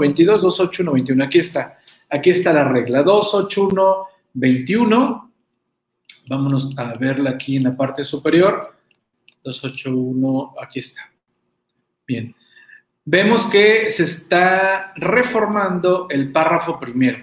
22, 28121. Aquí está. Aquí está la regla. 28121. Vámonos a verla aquí en la parte superior. 281, aquí está. Bien. Vemos que se está reformando el párrafo primero.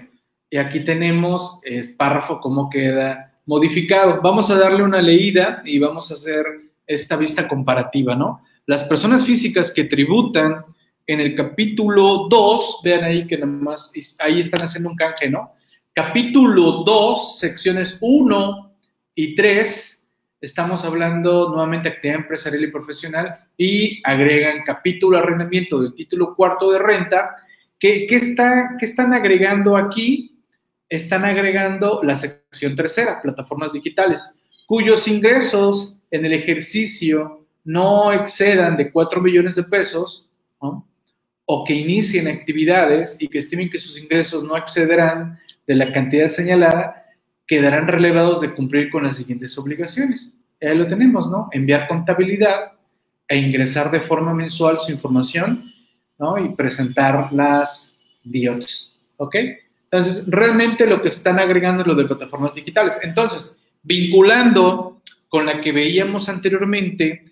Y aquí tenemos el párrafo cómo queda modificado. Vamos a darle una leída y vamos a hacer esta vista comparativa, ¿no? Las personas físicas que tributan en el capítulo 2, vean ahí que nomás, ahí están haciendo un canje, ¿no? Capítulo 2, secciones 1 y 3, estamos hablando nuevamente de actividad empresarial y profesional y agregan capítulo arrendamiento del título cuarto de renta. ¿Qué, está, qué están agregando aquí? Están agregando la sección tercera, plataformas digitales, cuyos ingresos en el ejercicio no excedan de 4 millones de pesos, ¿no? O que inicien actividades y que estimen que sus ingresos no excederán de la cantidad señalada, quedarán relevados de cumplir con las siguientes obligaciones. Ya lo tenemos, ¿no? Enviar contabilidad e ingresar de forma mensual su información, ¿no? Y presentar las DIOTs, ¿ok? Entonces, realmente lo que están agregando es lo de plataformas digitales. Entonces, vinculando con la que veíamos anteriormente,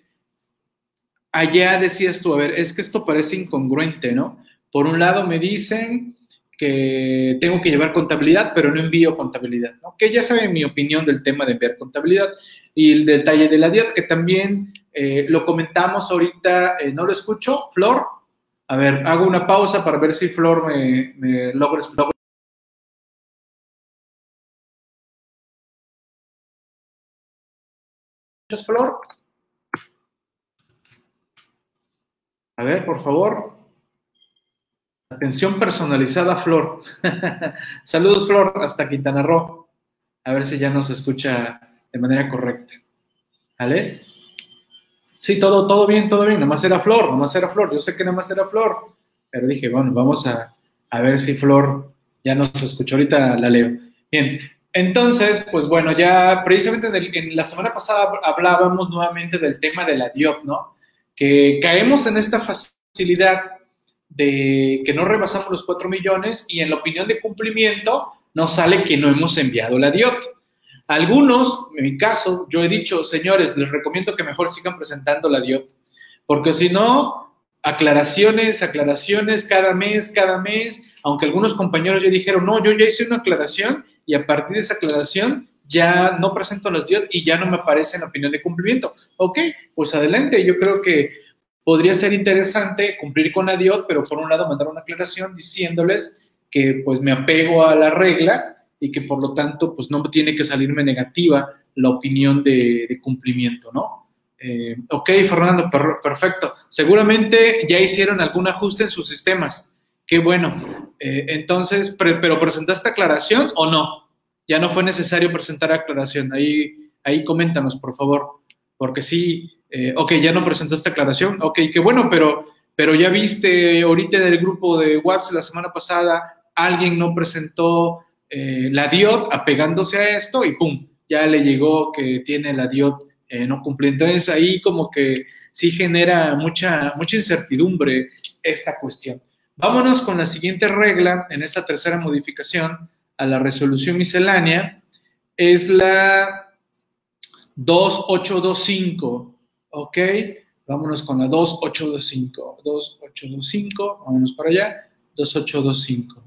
allá decías tú, a ver, es que esto parece incongruente, ¿no? Por un lado me dicen que tengo que llevar contabilidad, pero no envío contabilidad, ¿no? Que ya saben mi opinión del tema de enviar contabilidad y el detalle de la DIOT, que también eh, lo comentamos ahorita, eh, ¿no lo escucho? Flor, a ver, hago una pausa para ver si Flor me, me logra Flor? A ver, por favor. Atención personalizada, Flor. Saludos, Flor, hasta Quintana Roo. A ver si ya nos escucha de manera correcta. ¿Vale? Sí, todo, todo bien, todo bien. Nomás era Flor, nomás era Flor. Yo sé que nomás era Flor. Pero dije, bueno, vamos a, ver si Flor ya nos escuchó. Ahorita la leo. Bien, entonces, pues bueno, ya precisamente en, en, la semana pasada hablábamos nuevamente del tema de la DIOT, ¿no? Que caemos en esta facilidad de que no rebasamos los 4 millones y en la opinión de cumplimiento nos sale que no hemos enviado la DIOT. Algunos, en mi caso, yo he dicho, señores, les recomiendo que mejor sigan presentando la DIOT, porque si no, aclaraciones, aclaraciones cada mes, cada mes, aunque algunos compañeros ya dijeron, no, yo ya hice una aclaración y a partir de esa aclaración ya no presento las DIOT y ya no me aparece en la opinión de cumplimiento. Ok, pues adelante, yo creo que podría ser interesante cumplir con la DIOT, pero por un lado mandar una aclaración diciéndoles que pues me apego a la regla y que por lo tanto pues no tiene que salirme negativa la opinión de, cumplimiento, ¿no? Eh, ok, Fernando, perfecto. Seguramente ya hicieron algún ajuste en sus sistemas. Qué bueno. Eh, entonces, ¿pero presentaste aclaración o no? Ya no fue necesario presentar aclaración. Ahí, ahí coméntanos, por favor, porque sí, eh, ok, ya no presentaste aclaración, ok, qué bueno, pero, pero ya viste ahorita en el grupo de WhatsApp la semana pasada, alguien no presentó eh, la DIOT apegándose a esto y pum, ya le llegó que tiene la DIOT eh, no cumplida. Entonces ahí como que sí genera mucha, mucha incertidumbre esta cuestión. Vámonos con la siguiente regla en esta tercera modificación a la resolución miscelánea es la 2825, ¿ok? Vámonos con la 2825, 2825, vámonos para allá, 2825.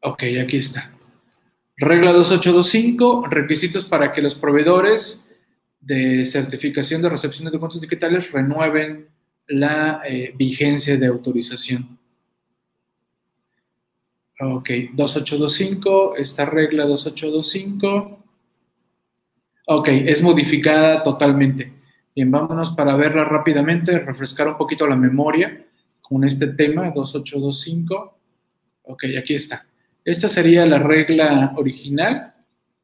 Ok, aquí está. Regla 2825, requisitos para que los proveedores de certificación de recepción de documentos digitales renueven la eh, vigencia de autorización. Ok, 2825, esta regla 2825. Ok, es modificada totalmente. Bien, vámonos para verla rápidamente, refrescar un poquito la memoria con este tema 2825. Ok, aquí está. Esta sería la regla original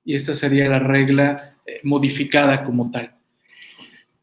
y esta sería la regla eh, modificada como tal.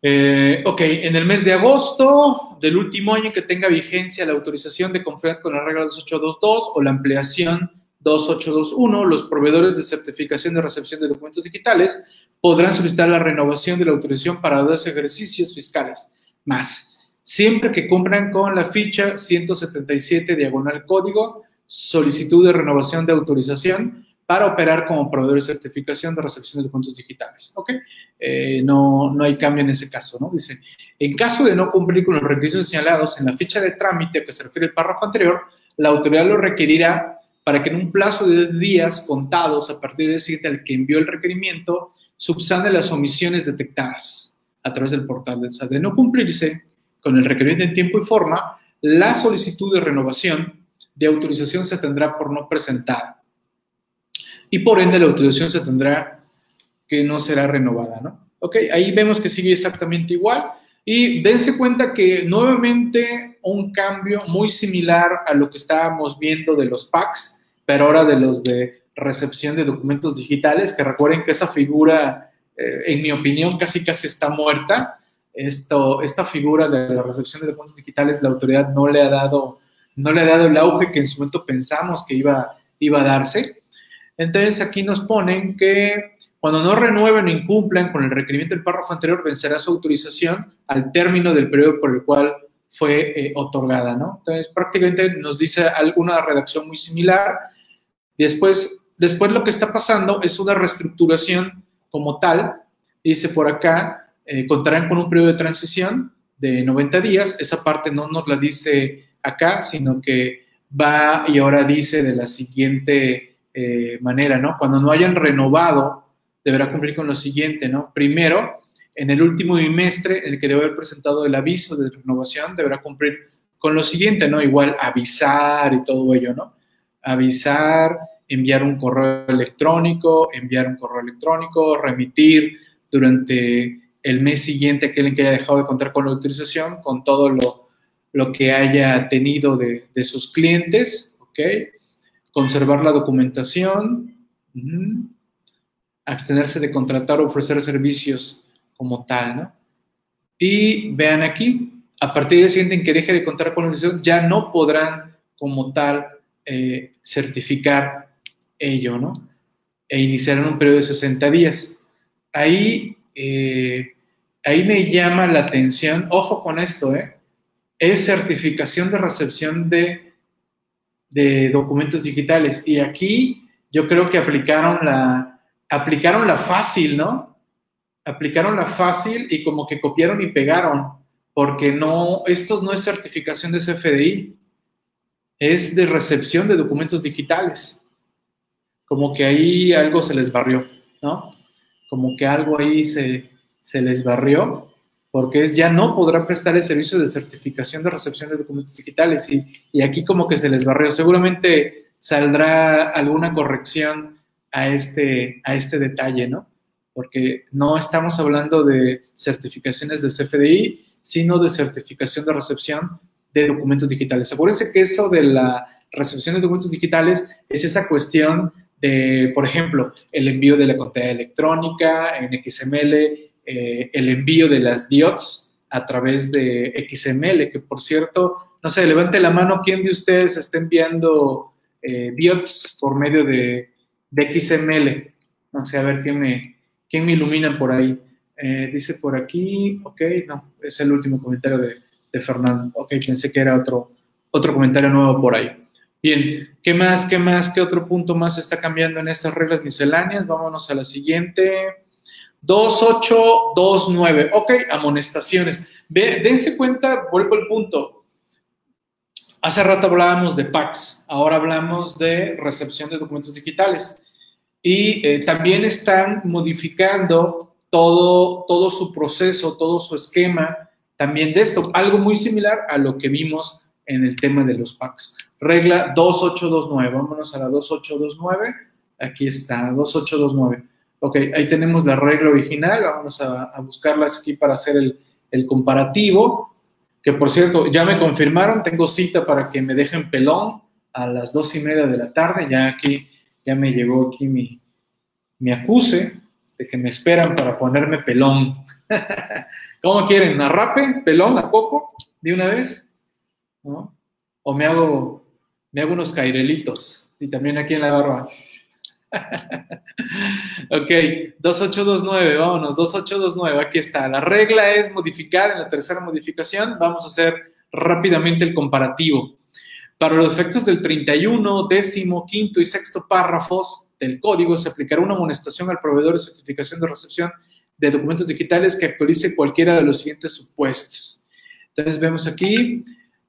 Eh, ok, en el mes de agosto del último año que tenga vigencia la autorización de conformidad con la regla 2822 o la ampliación 2821, los proveedores de certificación de recepción de documentos digitales podrán solicitar la renovación de la autorización para dos ejercicios fiscales más. siempre que cumplan con la ficha 177 diagonal código, solicitud de renovación de autorización para operar como proveedor de certificación de recepción de documentos digitales. ¿Ok? Eh, no, no hay cambio en ese caso, ¿no? Dice, en caso de no cumplir con los requisitos señalados en la ficha de trámite a que se refiere el párrafo anterior, la autoridad lo requerirá para que en un plazo de 10 días contados a partir del siguiente al que envió el requerimiento, subsane las omisiones detectadas a través del portal del SAT. De no cumplirse con el requerimiento en tiempo y forma, la solicitud de renovación de autorización se tendrá por no presentar. Y por ende la autorización se tendrá que no será renovada, ¿no? Ok, ahí vemos que sigue exactamente igual. Y dense cuenta que nuevamente un cambio muy similar a lo que estábamos viendo de los PACs, pero ahora de los de recepción de documentos digitales, que recuerden que esa figura, eh, en mi opinión, casi casi está muerta. Esto, esta figura de la recepción de documentos digitales, la autoridad no le ha dado, no le ha dado el auge que en su momento pensamos que iba, iba a darse. Entonces aquí nos ponen que cuando no renueven o incumplan con el requerimiento del párrafo anterior, vencerá su autorización al término del periodo por el cual fue eh, otorgada, ¿no? Entonces, prácticamente nos dice alguna redacción muy similar. Después, después lo que está pasando es una reestructuración como tal. Dice por acá, eh, contarán con un periodo de transición de 90 días. Esa parte no nos la dice acá, sino que va y ahora dice de la siguiente eh, manera, ¿no? Cuando no hayan renovado deberá cumplir con lo siguiente, ¿no? Primero, en el último bimestre, el que debe haber presentado el aviso de renovación deberá cumplir con lo siguiente, ¿no? Igual avisar y todo ello, ¿no? Avisar, enviar un correo electrónico, enviar un correo electrónico, remitir durante el mes siguiente aquel en que haya dejado de contar con la autorización, con todo lo, lo que haya tenido de, de, sus clientes, ¿ok? Conservar la documentación abstenerse de contratar o ofrecer servicios como tal, ¿no? Y vean aquí, a partir del siguiente en que deje de contar con la organización, ya no podrán como tal eh, certificar ello, ¿no? E iniciarán un periodo de 60 días. Ahí, eh, ahí me llama la atención, ojo con esto, ¿eh? Es certificación de recepción de, de documentos digitales. Y aquí yo creo que aplicaron la, aplicaron la fácil, ¿no? Aplicaron la fácil y como que copiaron y pegaron, porque no, esto no es certificación de CFDI, es de recepción de documentos digitales. Como que ahí algo se les barrió, ¿no? Como que algo ahí se, se les barrió, porque es ya no podrá prestar el servicio de certificación de recepción de documentos digitales y, y aquí como que se les barrió. Seguramente saldrá alguna corrección a este, a este detalle, ¿no? Porque no estamos hablando de certificaciones de CFDI, sino de certificación de recepción de documentos digitales. Acuérdense que eso de la recepción de documentos digitales es esa cuestión de, por ejemplo, el envío de la contraseña electrónica en XML, eh, el envío de las DIOTS a través de XML, que por cierto, no sé, levante la mano, ¿quién de ustedes está enviando eh, por medio de de XML. No sé, a ver quién me, quién me ilumina por ahí. Eh, dice por aquí, ok, no, es el último comentario de, de, Fernando. Ok, pensé que era otro, otro comentario nuevo por ahí. Bien, ¿qué más, qué más, qué otro punto más está cambiando en estas reglas misceláneas? Vámonos a la siguiente. 2829, ok, amonestaciones. Dense cuenta, vuelvo al punto. Hace rato hablábamos de PACs, ahora hablamos de recepción de documentos digitales y eh, también están modificando todo, todo su proceso, todo su esquema también de esto, algo muy similar a lo que vimos en el tema de los PACs. Regla 2829, vámonos a la 2829, aquí está, 2829. Ok, ahí tenemos la regla original, vamos a, a buscarla aquí para hacer el, comparativo que por cierto, ya me confirmaron, tengo cita para que me dejen pelón a las dos y media de la tarde, ya aquí, ya me llegó aquí mi, acuse de que me esperan para ponerme pelón. ¿Cómo quieren? ¿A rape? ¿Pelón? ¿A coco? ¿De una vez? ¿O me hago, me hago unos cairelitos? Y también aquí en la barba. ok, 2829, vámonos, 2829, aquí está. La regla es modificar en la tercera modificación. Vamos a hacer rápidamente el comparativo. Para los efectos del 31, décimo, quinto y sexto párrafos del código se aplicará una amonestación al proveedor de certificación de recepción de documentos digitales que actualice cualquiera de los siguientes supuestos. Entonces vemos aquí,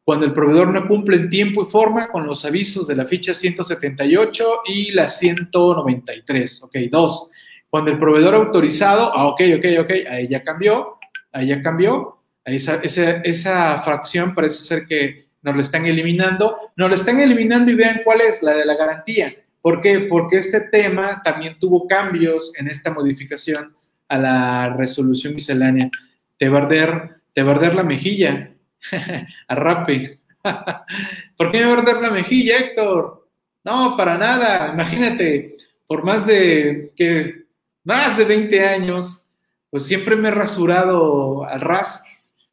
cuando el proveedor no cumple en tiempo y forma con los avisos de la ficha 178 y la 193. Ok, dos. Cuando el proveedor autorizado, ah, ok, ok, ok, ahí ya cambió, ahí ya cambió, esa, esa, fracción parece ser que nos la están eliminando, nos la están eliminando y vean cuál es la de la garantía. ¿Por qué? Porque este tema también tuvo cambios en esta modificación a la resolución miscelánea. Te barder, te barder la mejilla. Arrape. ¿Por qué me arder la mejilla, Héctor? No, para nada. Imagínate, por más de que más de 20 años, pues siempre me he rasurado al ras.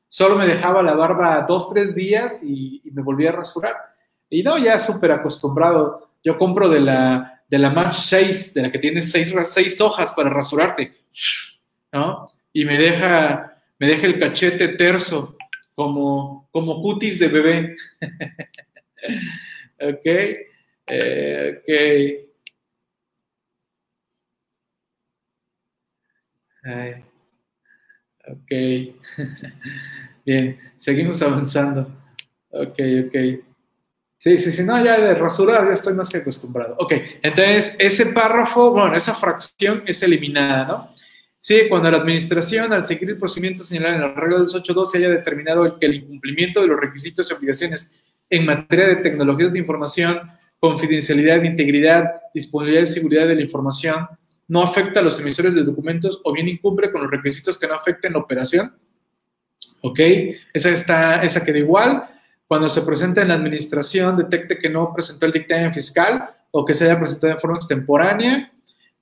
Solo me dejaba la barba dos, tres días y, me volvía a rasurar. Y no, ya súper acostumbrado. Yo compro de la, de la Match 6, de la que tiene seis, seis hojas para rasurarte, ¿no? Y me deja, me deja el cachete terso como, como cutis de bebé. ok, eh, ok. ok. Bien, seguimos avanzando. Ok, ok. Sí, sí, sí, no, ya de rasurar ya estoy más que acostumbrado. Ok, entonces ese párrafo, bueno, esa fracción es eliminada, ¿no? Sí, cuando la administración, al seguir el procedimiento señalado en la regla 282, se haya determinado que el incumplimiento de los requisitos y obligaciones en materia de tecnologías de información, confidencialidad, integridad, disponibilidad y seguridad de la información no afecta a los emisores de documentos o bien incumple con los requisitos que no afecten la operación. ¿Ok? Esa, está, esa queda igual. Cuando se presenta en la administración, detecte que no presentó el dictamen fiscal o que se haya presentado en forma extemporánea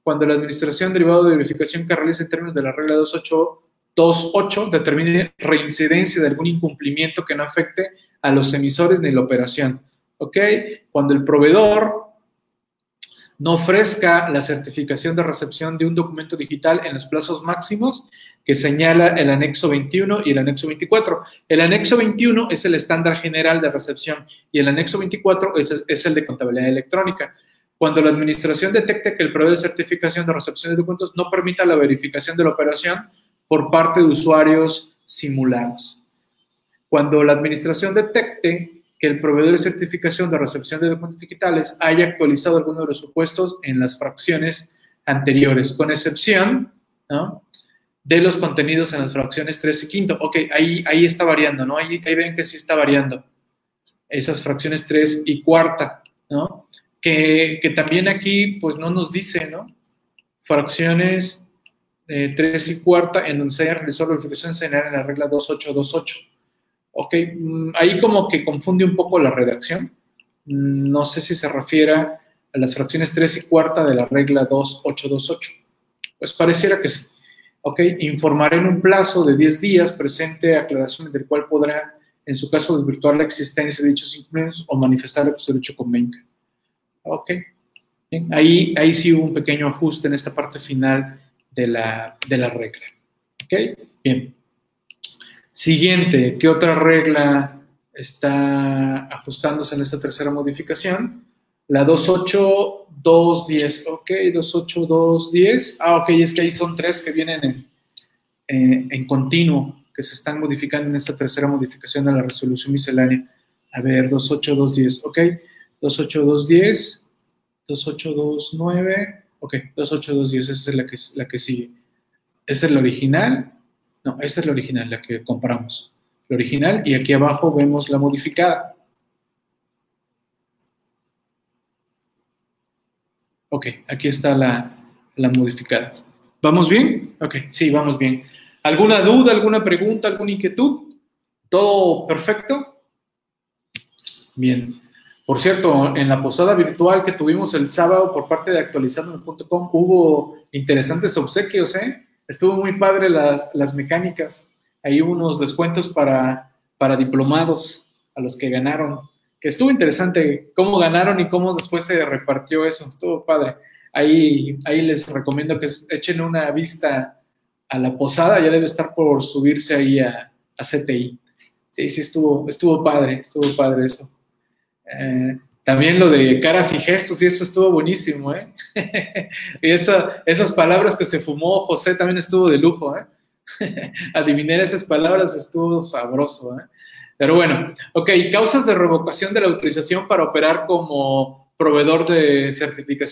cuando la administración derivado de verificación que realiza en términos de la regla 2828 determine reincidencia de algún incumplimiento que no afecte a los emisores ni la operación. ¿Ok? Cuando el proveedor no ofrezca la certificación de recepción de un documento digital en los plazos máximos que señala el anexo 21 y el anexo 24. El anexo 21 es el estándar general de recepción y el anexo 24 es, es el de contabilidad electrónica cuando la administración detecte que el proveedor de certificación de recepción de documentos no permita la verificación de la operación por parte de usuarios simulados. Cuando la administración detecte que el proveedor de certificación de recepción de documentos digitales haya actualizado alguno de los supuestos en las fracciones anteriores, con excepción de los contenidos en las fracciones 3 y 5. Ok, ahí, ahí está variando, ¿no? Ahí, ahí ven que sí está variando. Esas fracciones 3 y cuarta, ¿no? Que, también aquí pues no nos dice, ¿no? Fracciones eh, 3 y cuarta en donde se haya realizado la verificación señalada en la regla 2828. Ok, mm, ahí como que confunde un poco la redacción. Mm, no sé si se refiere a las fracciones 3 y cuarta de la regla 2828. Pues pareciera que sí. Ok, informaré en un plazo de 10 días presente aclaraciones del cual podrá, en su caso, desvirtuar la existencia de dichos inclusos o manifestar que su derecho convenga. Ok. Ahí, ahí sí hubo un pequeño ajuste en esta parte final de la, regla. Ok. Bien. Siguiente, ¿qué otra regla está ajustándose en esta tercera modificación? La 28210, ok, 28210. Ah, ok, es que ahí son tres que vienen en, en, en continuo, que se están modificando en esta tercera modificación de la resolución miscelánea. A ver, 28210, ok. 28210, 28229, ok, 28210, esa es la que, la que sigue. ¿Esa es la original? No, esta es la original, la que compramos. La original y aquí abajo vemos la modificada. Ok, aquí está la, la modificada. ¿Vamos bien? Ok, sí, vamos bien. ¿Alguna duda, alguna pregunta, alguna inquietud? ¿Todo perfecto? Bien. Por cierto, en la posada virtual que tuvimos el sábado por parte de actualizando.com hubo interesantes obsequios, ¿eh? Estuvo muy padre las, las mecánicas. Hay unos descuentos para, para diplomados a los que ganaron. Que estuvo interesante cómo ganaron y cómo después se repartió eso. Estuvo padre. ahí, ahí les recomiendo que echen una vista a la posada, ya debe estar por subirse ahí a, a CTI. Sí, sí, estuvo, estuvo padre, estuvo padre eso. Eh, también lo de caras y gestos, y eso estuvo buenísimo, ¿eh? y esas palabras que se fumó José también estuvo de lujo, ¿eh? Adivinar esas palabras estuvo sabroso, ¿eh? Pero bueno, ok, causas de revocación de la autorización para operar como proveedor de certificación